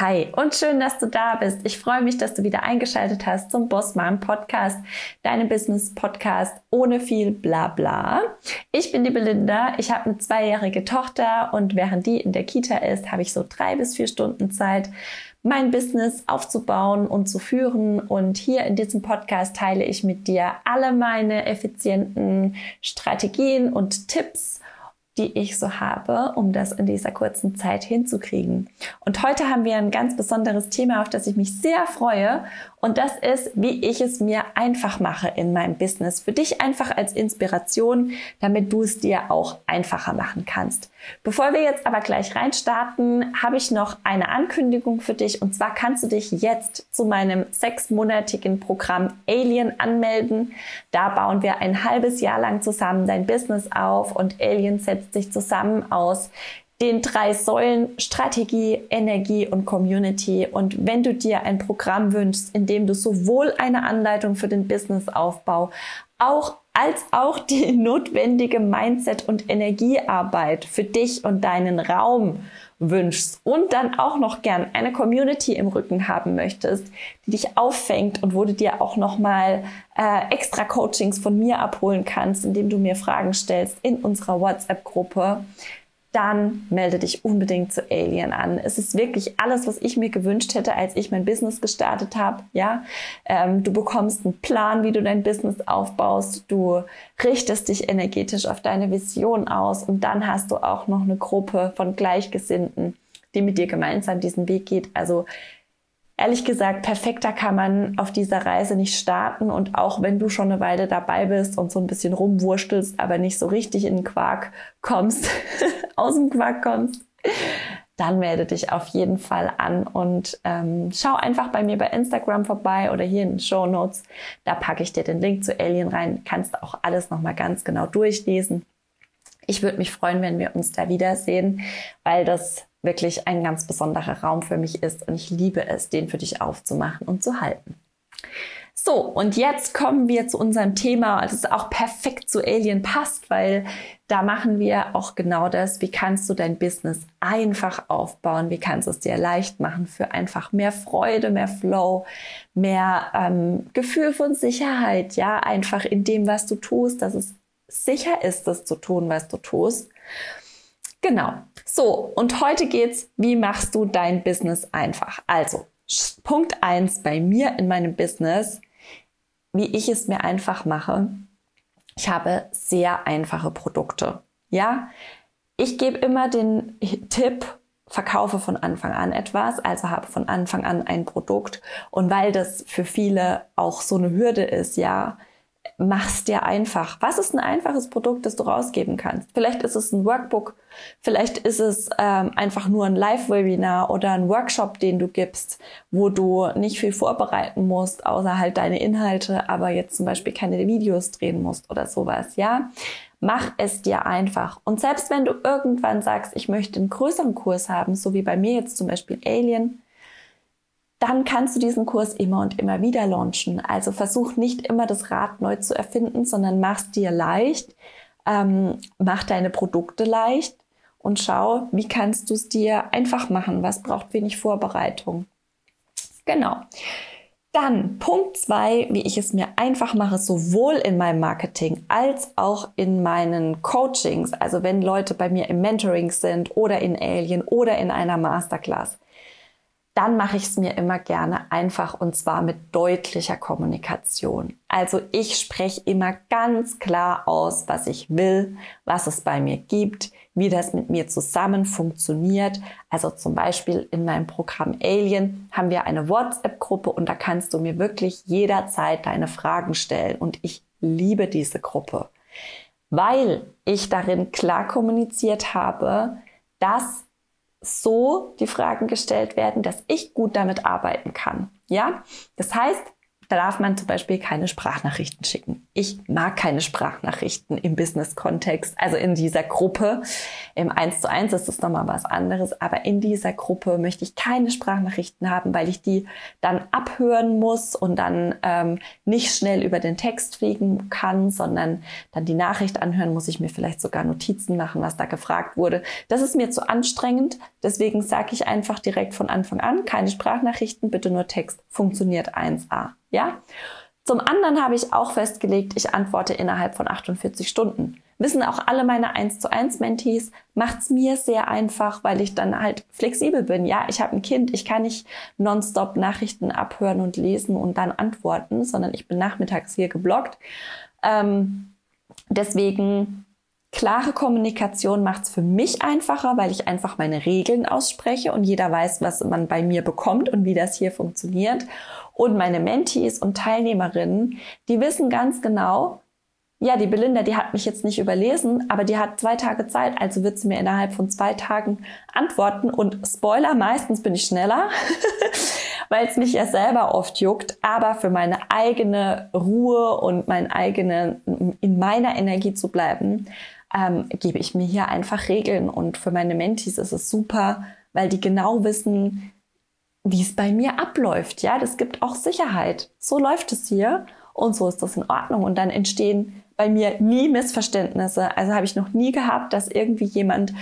Hi und schön, dass du da bist. Ich freue mich, dass du wieder eingeschaltet hast zum Boss Mom Podcast, deinem Business Podcast ohne viel Blabla. Ich bin die Belinda. Ich habe eine zweijährige Tochter und während die in der Kita ist, habe ich so drei bis vier Stunden Zeit, mein Business aufzubauen und zu führen. Und hier in diesem Podcast teile ich mit dir alle meine effizienten Strategien und Tipps die ich so habe, um das in dieser kurzen Zeit hinzukriegen. Und heute haben wir ein ganz besonderes Thema, auf das ich mich sehr freue. Und das ist, wie ich es mir einfach mache in meinem Business. Für dich einfach als Inspiration, damit du es dir auch einfacher machen kannst. Bevor wir jetzt aber gleich reinstarten, habe ich noch eine Ankündigung für dich. Und zwar kannst du dich jetzt zu meinem sechsmonatigen Programm Alien anmelden. Da bauen wir ein halbes Jahr lang zusammen dein Business auf und Alien setzt sich zusammen aus den drei Säulen Strategie, Energie und Community. Und wenn du dir ein Programm wünschst, in dem du sowohl eine Anleitung für den Businessaufbau auch als auch die notwendige Mindset- und Energiearbeit für dich und deinen Raum wünschst und dann auch noch gern eine Community im Rücken haben möchtest, die dich auffängt und wo du dir auch noch mal äh, extra Coachings von mir abholen kannst, indem du mir Fragen stellst in unserer WhatsApp-Gruppe, dann melde dich unbedingt zu Alien an. Es ist wirklich alles, was ich mir gewünscht hätte, als ich mein Business gestartet habe. Ja, ähm, du bekommst einen Plan, wie du dein Business aufbaust. Du richtest dich energetisch auf deine Vision aus und dann hast du auch noch eine Gruppe von Gleichgesinnten, die mit dir gemeinsam diesen Weg geht. Also ehrlich gesagt, perfekter kann man auf dieser Reise nicht starten. Und auch wenn du schon eine Weile dabei bist und so ein bisschen rumwurstelst, aber nicht so richtig in den Quark kommst, aus dem Quark kommst, dann melde dich auf jeden Fall an und ähm, schau einfach bei mir bei Instagram vorbei oder hier in den Show Notes. Da packe ich dir den Link zu Alien rein. Kannst auch alles nochmal ganz genau durchlesen. Ich würde mich freuen, wenn wir uns da wiedersehen, weil das wirklich ein ganz besonderer Raum für mich ist und ich liebe es, den für dich aufzumachen und zu halten. So, und jetzt kommen wir zu unserem Thema, das auch perfekt zu Alien passt, weil da machen wir auch genau das, wie kannst du dein Business einfach aufbauen, wie kannst du es dir leicht machen für einfach mehr Freude, mehr Flow, mehr ähm, Gefühl von Sicherheit, ja, einfach in dem, was du tust, dass es sicher ist, das zu tun, was du tust. Genau. So, und heute geht's, wie machst du dein Business einfach? Also, Punkt eins bei mir in meinem Business, wie ich es mir einfach mache. Ich habe sehr einfache Produkte. Ja, ich gebe immer den Tipp, verkaufe von Anfang an etwas, also habe von Anfang an ein Produkt. Und weil das für viele auch so eine Hürde ist, ja, mach's dir einfach. Was ist ein einfaches Produkt, das du rausgeben kannst? Vielleicht ist es ein Workbook, vielleicht ist es ähm, einfach nur ein Live-Webinar oder ein Workshop, den du gibst, wo du nicht viel vorbereiten musst, außer halt deine Inhalte, aber jetzt zum Beispiel keine Videos drehen musst oder sowas, ja? Mach es dir einfach. Und selbst wenn du irgendwann sagst, ich möchte einen größeren Kurs haben, so wie bei mir jetzt zum Beispiel Alien, dann kannst du diesen Kurs immer und immer wieder launchen. Also versuch nicht immer das Rad neu zu erfinden, sondern mach's dir leicht, ähm, mach deine Produkte leicht und schau, wie kannst du es dir einfach machen. Was braucht wenig Vorbereitung? Genau. Dann Punkt zwei, wie ich es mir einfach mache, sowohl in meinem Marketing als auch in meinen Coachings. Also wenn Leute bei mir im Mentoring sind oder in Alien oder in einer Masterclass dann mache ich es mir immer gerne einfach und zwar mit deutlicher Kommunikation. Also ich spreche immer ganz klar aus, was ich will, was es bei mir gibt, wie das mit mir zusammen funktioniert. Also zum Beispiel in meinem Programm Alien haben wir eine WhatsApp-Gruppe und da kannst du mir wirklich jederzeit deine Fragen stellen und ich liebe diese Gruppe, weil ich darin klar kommuniziert habe, dass so die Fragen gestellt werden, dass ich gut damit arbeiten kann. Ja, das heißt, da darf man zum Beispiel keine Sprachnachrichten schicken. Ich mag keine Sprachnachrichten im Business-Kontext, also in dieser Gruppe. Im 1 zu 1 ist das nochmal was anderes, aber in dieser Gruppe möchte ich keine Sprachnachrichten haben, weil ich die dann abhören muss und dann ähm, nicht schnell über den Text fliegen kann, sondern dann die Nachricht anhören muss ich mir vielleicht sogar Notizen machen, was da gefragt wurde. Das ist mir zu anstrengend, deswegen sage ich einfach direkt von Anfang an, keine Sprachnachrichten, bitte nur Text. Funktioniert 1a. Ja? Zum anderen habe ich auch festgelegt, ich antworte innerhalb von 48 Stunden. Wissen auch alle meine 1 zu 1 Mentees, macht's mir sehr einfach, weil ich dann halt flexibel bin. Ja, ich habe ein Kind, ich kann nicht nonstop Nachrichten abhören und lesen und dann antworten, sondern ich bin nachmittags hier geblockt. Ähm, deswegen Klare Kommunikation macht es für mich einfacher, weil ich einfach meine Regeln ausspreche und jeder weiß, was man bei mir bekommt und wie das hier funktioniert. Und meine Mentees und Teilnehmerinnen, die wissen ganz genau, ja, die Belinda, die hat mich jetzt nicht überlesen, aber die hat zwei Tage Zeit, also wird sie mir innerhalb von zwei Tagen antworten. Und Spoiler, meistens bin ich schneller, weil es mich ja selber oft juckt, aber für meine eigene Ruhe und mein eigene, in meiner Energie zu bleiben, ähm, gebe ich mir hier einfach Regeln. Und für meine Mentees ist es super, weil die genau wissen, wie es bei mir abläuft. Ja, das gibt auch Sicherheit. So läuft es hier und so ist das in Ordnung. Und dann entstehen bei mir nie Missverständnisse. Also habe ich noch nie gehabt, dass irgendwie jemand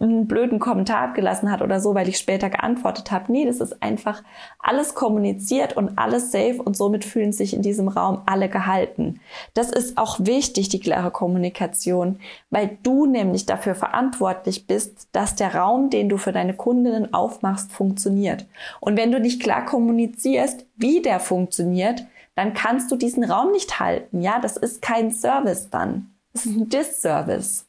einen blöden Kommentar abgelassen hat oder so, weil ich später geantwortet habe. Nee, das ist einfach alles kommuniziert und alles safe und somit fühlen sich in diesem Raum alle gehalten. Das ist auch wichtig, die klare Kommunikation, weil du nämlich dafür verantwortlich bist, dass der Raum, den du für deine Kundinnen aufmachst, funktioniert. Und wenn du nicht klar kommunizierst, wie der funktioniert, dann kannst du diesen Raum nicht halten. Ja, das ist kein Service dann. Das ist ein Disservice.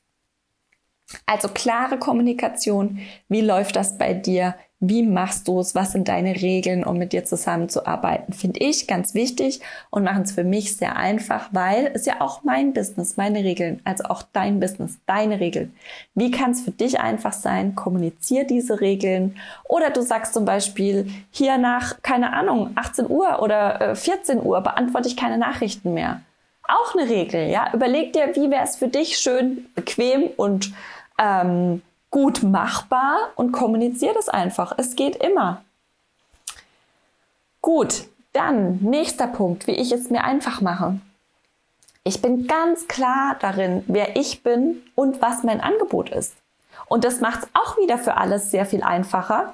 Also klare Kommunikation. Wie läuft das bei dir? Wie machst du es? Was sind deine Regeln, um mit dir zusammenzuarbeiten? Finde ich ganz wichtig und machen es für mich sehr einfach, weil es ja auch mein Business, meine Regeln, also auch dein Business, deine Regeln. Wie kann es für dich einfach sein? Kommunizier diese Regeln. Oder du sagst zum Beispiel, hier nach, keine Ahnung, 18 Uhr oder 14 äh, Uhr beantworte ich keine Nachrichten mehr. Auch eine Regel, ja. Überleg dir, wie wäre es für dich schön, bequem und ähm, gut machbar und kommuniziere das einfach. Es geht immer. Gut, dann nächster Punkt, wie ich es mir einfach mache. Ich bin ganz klar darin, wer ich bin und was mein Angebot ist. Und das macht es auch wieder für alles sehr viel einfacher,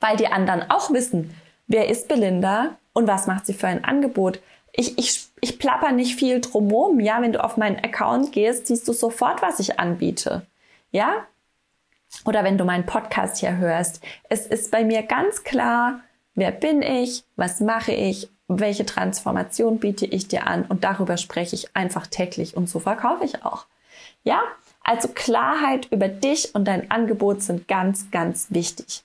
weil die anderen auch wissen, wer ist Belinda und was macht sie für ein Angebot. Ich, ich, ich plapper nicht viel drumherum. Ja, wenn du auf meinen Account gehst, siehst du sofort, was ich anbiete. Ja? Oder wenn du meinen Podcast hier hörst. Es ist bei mir ganz klar, wer bin ich, was mache ich, welche Transformation biete ich dir an und darüber spreche ich einfach täglich und so verkaufe ich auch. Ja? Also Klarheit über dich und dein Angebot sind ganz, ganz wichtig.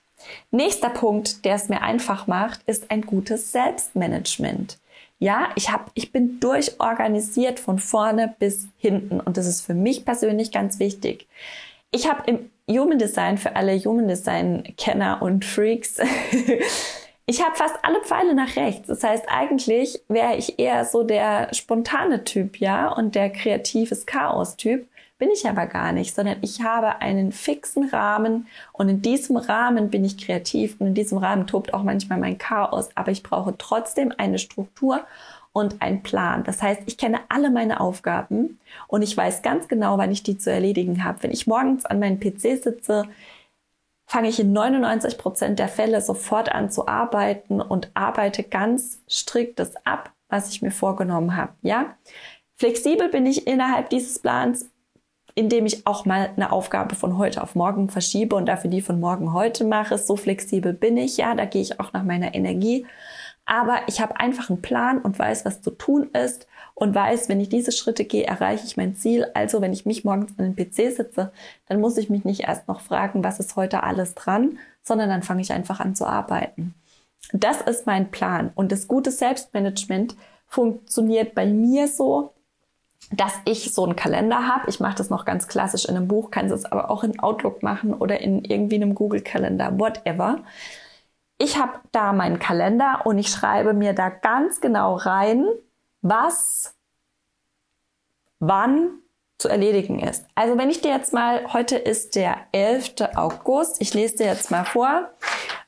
Nächster Punkt, der es mir einfach macht, ist ein gutes Selbstmanagement. Ja, ich habe, ich bin durchorganisiert von vorne bis hinten und das ist für mich persönlich ganz wichtig. Ich habe im Human Design für alle Human Design Kenner und Freaks Ich habe fast alle Pfeile nach rechts. Das heißt, eigentlich wäre ich eher so der spontane Typ, ja, und der kreatives Chaos-Typ. Bin ich aber gar nicht, sondern ich habe einen fixen Rahmen und in diesem Rahmen bin ich kreativ und in diesem Rahmen tobt auch manchmal mein Chaos, aber ich brauche trotzdem eine Struktur und ein Plan. Das heißt, ich kenne alle meine Aufgaben und ich weiß ganz genau, wann ich die zu erledigen habe. Wenn ich morgens an meinem PC sitze, fange ich in 99 Prozent der Fälle sofort an zu arbeiten und arbeite ganz strikt das ab, was ich mir vorgenommen habe. Ja, flexibel bin ich innerhalb dieses Plans, indem ich auch mal eine Aufgabe von heute auf morgen verschiebe und dafür die von morgen heute mache. So flexibel bin ich. Ja, da gehe ich auch nach meiner Energie. Aber ich habe einfach einen Plan und weiß, was zu tun ist und weiß, wenn ich diese Schritte gehe, erreiche ich mein Ziel. Also wenn ich mich morgens an den PC sitze, dann muss ich mich nicht erst noch fragen, was ist heute alles dran, sondern dann fange ich einfach an zu arbeiten. Das ist mein Plan. Und das gute Selbstmanagement funktioniert bei mir so, dass ich so einen Kalender habe. Ich mache das noch ganz klassisch in einem Buch, kann es aber auch in Outlook machen oder in irgendwie einem Google-Kalender, whatever ich habe da meinen Kalender und ich schreibe mir da ganz genau rein, was wann zu erledigen ist. Also wenn ich dir jetzt mal, heute ist der 11. August, ich lese dir jetzt mal vor.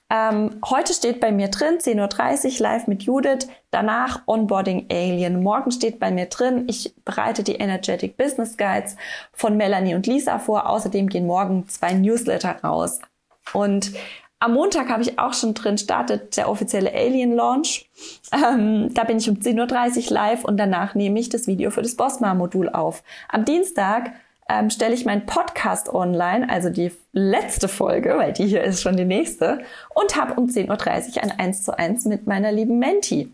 Ähm, heute steht bei mir drin, 10.30 Uhr live mit Judith, danach Onboarding Alien. Morgen steht bei mir drin, ich bereite die Energetic Business Guides von Melanie und Lisa vor. Außerdem gehen morgen zwei Newsletter raus. Und am Montag habe ich auch schon drin, startet der offizielle Alien Launch. Ähm, da bin ich um 10.30 Uhr live und danach nehme ich das Video für das Bossmar-Modul auf. Am Dienstag ähm, stelle ich meinen Podcast online, also die letzte Folge, weil die hier ist schon die nächste, und habe um 10.30 Uhr ein 1 zu 1 mit meiner lieben Menti.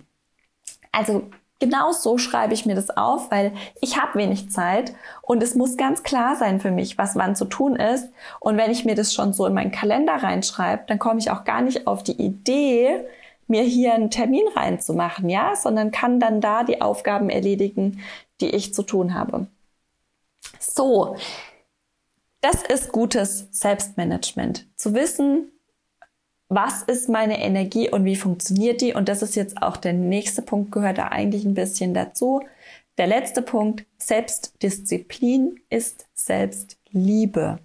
Also genau so schreibe ich mir das auf, weil ich habe wenig Zeit und es muss ganz klar sein für mich, was wann zu tun ist. Und wenn ich mir das schon so in meinen Kalender reinschreibe, dann komme ich auch gar nicht auf die Idee, mir hier einen Termin reinzumachen, ja, sondern kann dann da die Aufgaben erledigen, die ich zu tun habe. So, das ist gutes Selbstmanagement. Zu wissen, was ist meine Energie und wie funktioniert die? Und das ist jetzt auch der nächste Punkt, gehört da eigentlich ein bisschen dazu. Der letzte Punkt, Selbstdisziplin ist Selbstliebe.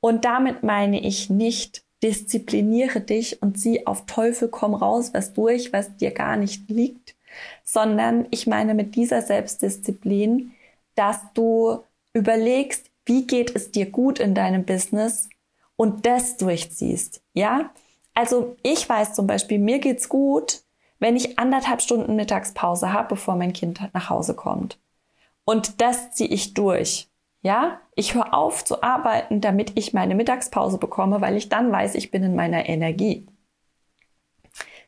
Und damit meine ich nicht, diszipliniere dich und zieh auf Teufel komm raus was durch, was dir gar nicht liegt, sondern ich meine mit dieser Selbstdisziplin, dass du überlegst, wie geht es dir gut in deinem Business und das durchziehst, ja? Also ich weiß zum Beispiel, mir geht's gut, wenn ich anderthalb Stunden Mittagspause habe, bevor mein Kind nach Hause kommt. Und das ziehe ich durch. Ja, ich höre auf zu arbeiten, damit ich meine Mittagspause bekomme, weil ich dann weiß, ich bin in meiner Energie.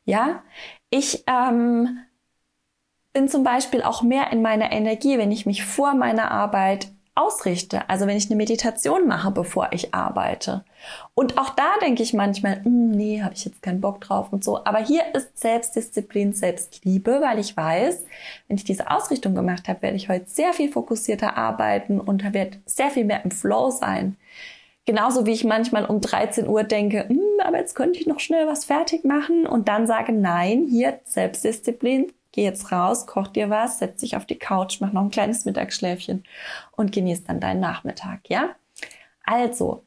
Ja, ich ähm, bin zum Beispiel auch mehr in meiner Energie, wenn ich mich vor meiner Arbeit ausrichte. Also wenn ich eine Meditation mache, bevor ich arbeite. Und auch da denke ich manchmal, hm, nee, habe ich jetzt keinen Bock drauf und so. Aber hier ist Selbstdisziplin, Selbstliebe, weil ich weiß, wenn ich diese Ausrichtung gemacht habe, werde ich heute sehr viel fokussierter arbeiten und wird sehr viel mehr im Flow sein. Genauso wie ich manchmal um 13 Uhr denke, hm, aber jetzt könnte ich noch schnell was fertig machen und dann sage, nein, hier Selbstdisziplin, geh jetzt raus, koch dir was, setz dich auf die Couch, mach noch ein kleines Mittagsschläfchen und genieß dann deinen Nachmittag, ja? Also,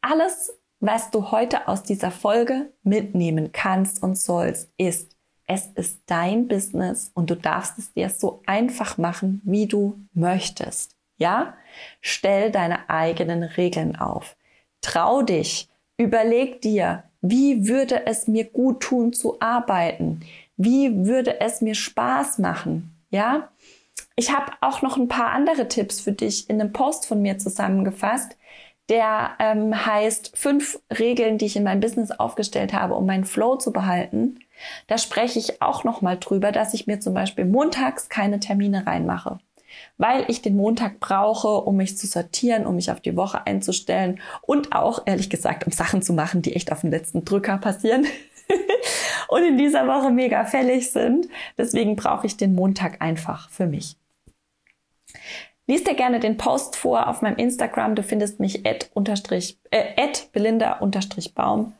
alles, was du heute aus dieser Folge mitnehmen kannst und sollst, ist, es ist dein Business und du darfst es dir so einfach machen, wie du möchtest. Ja? Stell deine eigenen Regeln auf. Trau dich. Überleg dir, wie würde es mir gut tun zu arbeiten? Wie würde es mir Spaß machen? Ja? Ich habe auch noch ein paar andere Tipps für dich in einem Post von mir zusammengefasst, der ähm, heißt fünf Regeln, die ich in meinem Business aufgestellt habe, um meinen Flow zu behalten. Da spreche ich auch noch mal drüber, dass ich mir zum Beispiel montags keine Termine reinmache, weil ich den Montag brauche, um mich zu sortieren, um mich auf die Woche einzustellen und auch ehrlich gesagt, um Sachen zu machen, die echt auf den letzten Drücker passieren. und in dieser Woche mega fällig sind. Deswegen brauche ich den Montag einfach für mich. Lies dir gerne den Post vor auf meinem Instagram. Du findest mich at, äh, at belinda unterstrich Baum.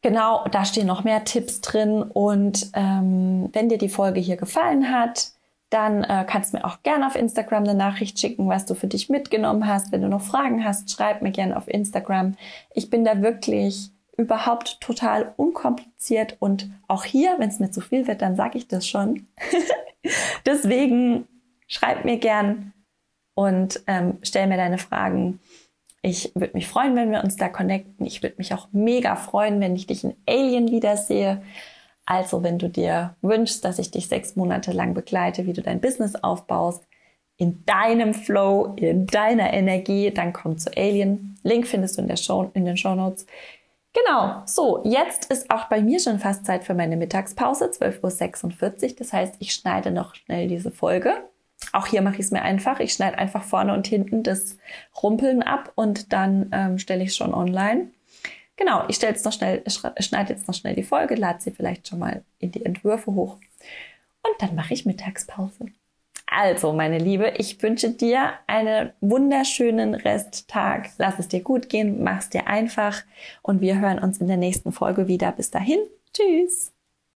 Genau, da stehen noch mehr Tipps drin. Und ähm, wenn dir die Folge hier gefallen hat, dann äh, kannst du mir auch gerne auf Instagram eine Nachricht schicken, was du für dich mitgenommen hast. Wenn du noch Fragen hast, schreib mir gerne auf Instagram. Ich bin da wirklich überhaupt total unkompliziert und auch hier, wenn es mir zu viel wird, dann sage ich das schon. Deswegen schreib mir gern und ähm, stell mir deine Fragen. Ich würde mich freuen, wenn wir uns da connecten. Ich würde mich auch mega freuen, wenn ich dich in Alien wiedersehe. Also wenn du dir wünschst, dass ich dich sechs Monate lang begleite, wie du dein Business aufbaust, in deinem Flow, in deiner Energie, dann komm zu Alien. Link findest du in, der Show, in den Show Notes. Genau, so, jetzt ist auch bei mir schon fast Zeit für meine Mittagspause, 12.46 Uhr. Das heißt, ich schneide noch schnell diese Folge. Auch hier mache ich es mir einfach. Ich schneide einfach vorne und hinten das Rumpeln ab und dann ähm, stelle ich es schon online. Genau, ich stelle jetzt noch schnell, schneide jetzt noch schnell die Folge, lade sie vielleicht schon mal in die Entwürfe hoch und dann mache ich Mittagspause. Also, meine Liebe, ich wünsche dir einen wunderschönen Resttag. Lass es dir gut gehen, mach's dir einfach und wir hören uns in der nächsten Folge wieder. Bis dahin, tschüss.